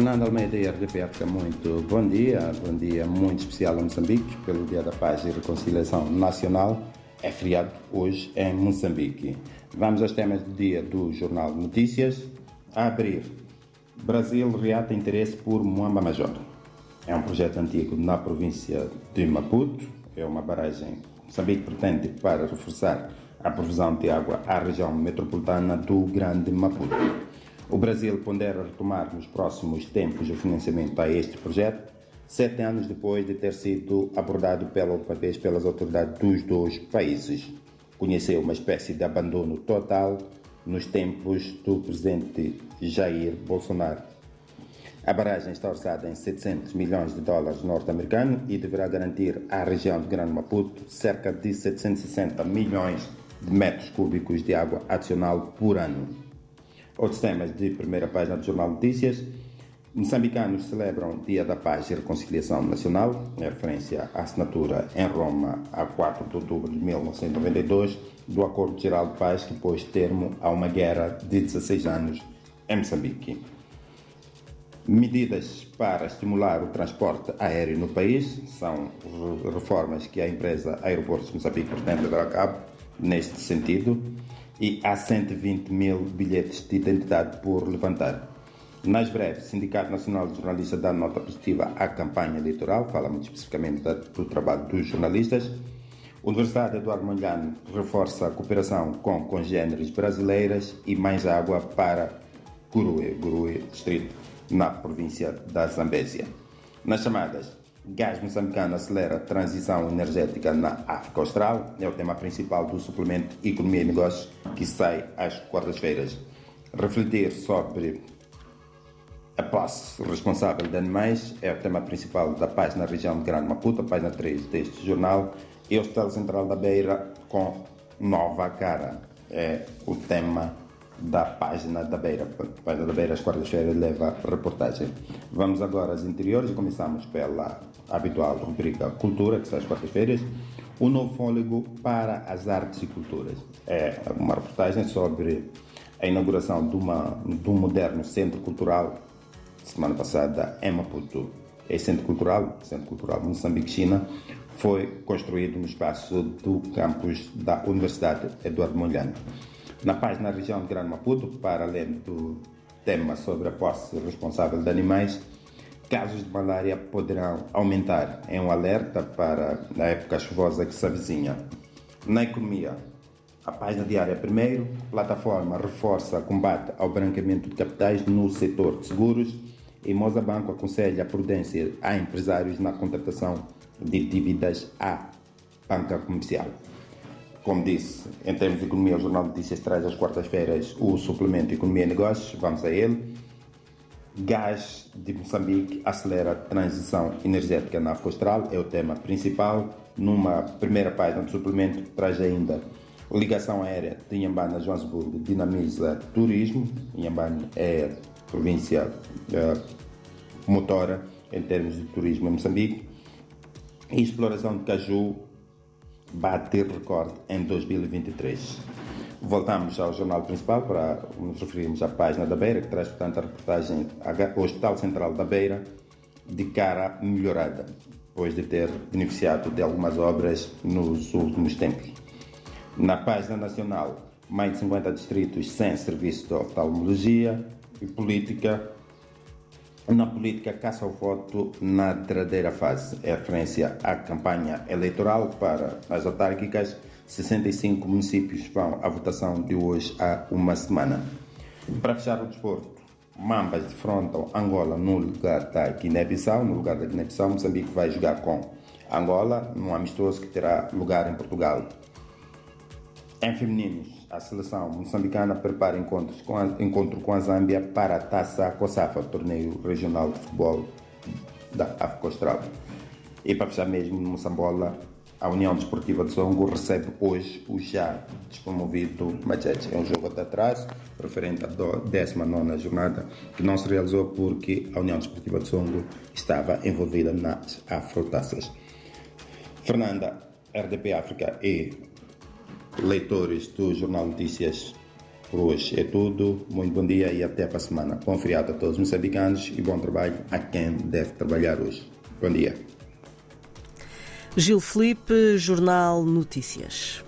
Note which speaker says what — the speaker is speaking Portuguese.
Speaker 1: Fernando Almeida e RDP África, muito bom dia. Bom dia muito especial a Moçambique, pelo Dia da Paz e Reconciliação Nacional. É feriado hoje em Moçambique. Vamos aos temas do dia do Jornal Notícias. A abrir, Brasil reata interesse por Moamba Major. É um projeto antigo na província de Maputo. É uma barragem que Moçambique pretende para reforçar a provisão de água à região metropolitana do Grande Maputo. O Brasil pondera retomar nos próximos tempos o financiamento a este projeto, sete anos depois de ter sido abordado pela última vez pelas autoridades dos dois países. Conheceu uma espécie de abandono total nos tempos do presidente Jair Bolsonaro. A barragem está orçada em 700 milhões de dólares norte-americanos e deverá garantir à região de Grande Maputo cerca de 760 milhões de metros cúbicos de água adicional por ano. Outros temas de primeira página do Jornal Notícias. Moçambicanos celebram Dia da Paz e Reconciliação Nacional, em referência à assinatura em Roma a 4 de outubro de 1992 do Acordo Geral de Paz que pôs termo a uma guerra de 16 anos em Moçambique. Medidas para estimular o transporte aéreo no país são reformas que a empresa Aeroportos Moçambique pretende levar a cabo neste sentido e há 120 mil bilhetes de identidade por levantar. Mais breve, o Sindicato Nacional de Jornalistas dá nota positiva à campanha eleitoral, fala muito especificamente do trabalho dos jornalistas. Universidade Eduardo Mondlane reforça a cooperação com congêneres brasileiras e mais água para Gurue, Gurue Distrito, na província da Zambésia. Nas chamadas, Gás moçambicano acelera a transição energética na África Austral. É o tema principal do suplemento Economia e Negócios que sai às quartas-feiras. Refletir sobre a posse responsável de animais é o tema principal da página região de Grande Maputo, página 3 deste jornal. E o Hospital Central da Beira com nova cara. É o tema da página da Beira. A página da Beira, às quartas-feiras, leva reportagem. Vamos agora aos interiores começamos pela habitual rubrica Cultura, que sai às quartas-feiras. O novo fôlego para as artes e culturas. É uma reportagem sobre a inauguração de, uma, de um moderno centro cultural semana passada em Maputo. Esse centro cultural, Centro Cultural Moçambique China, foi construído no espaço do campus da Universidade Eduardo Mondlane. Na página região de Grande Maputo, para além do tema sobre a posse responsável de animais, casos de malária poderão aumentar. É um alerta para a época chuvosa que se avizinha. Na economia, a página diária primeiro, plataforma reforça combate ao branqueamento de capitais no setor de seguros e Mozabanco aconselha a prudência a empresários na contratação de dívidas à banca comercial. Como disse, em termos de economia, o Jornal de Notícias traz às quartas-feiras o suplemento Economia e Negócios. Vamos a ele. Gás de Moçambique acelera a transição energética na África Austral, é o tema principal. Numa primeira página do suplemento, traz ainda ligação aérea de Inhambane a Joanesburgo dinamiza turismo. Inhambane é província uh, motora em termos de turismo em Moçambique. E exploração de caju bater recorde em 2023. Voltamos ao jornal principal para nos referirmos à página da Beira, que traz, portanto, a reportagem ao Hospital Central da Beira de cara melhorada, depois de ter beneficiado de algumas obras nos últimos tempos. Na página nacional, mais de 50 distritos sem serviço de oftalmologia e política na política caça ao voto na derradeira fase. É referência à campanha eleitoral para as autárquicas. 65 municípios vão à votação de hoje há uma semana. Para fechar o desporto, Mambas defrontam Angola no lugar da Guiné-Bissau. No lugar da Guiné-Bissau, Moçambique vai jogar com Angola, num amistoso que terá lugar em Portugal. Em femininos, a seleção moçambicana prepara encontros com a, encontro com a Zâmbia para a Taça COSAFA, torneio regional de futebol da África Austral. E para fechar mesmo, Moçambola, a União Desportiva de Songo recebe hoje o já despromovido Machete. É um jogo de atraso, referente à 19 jornada, que não se realizou porque a União Desportiva de Songo estava envolvida nas afrotaças. Fernanda, RDP África e leitores do Jornal Notícias, Por hoje é tudo. Muito bom dia e até para a semana. Bom feriado a todos os moçambicanos e bom trabalho a quem deve trabalhar hoje. Bom dia.
Speaker 2: Gil Felipe, Jornal Notícias.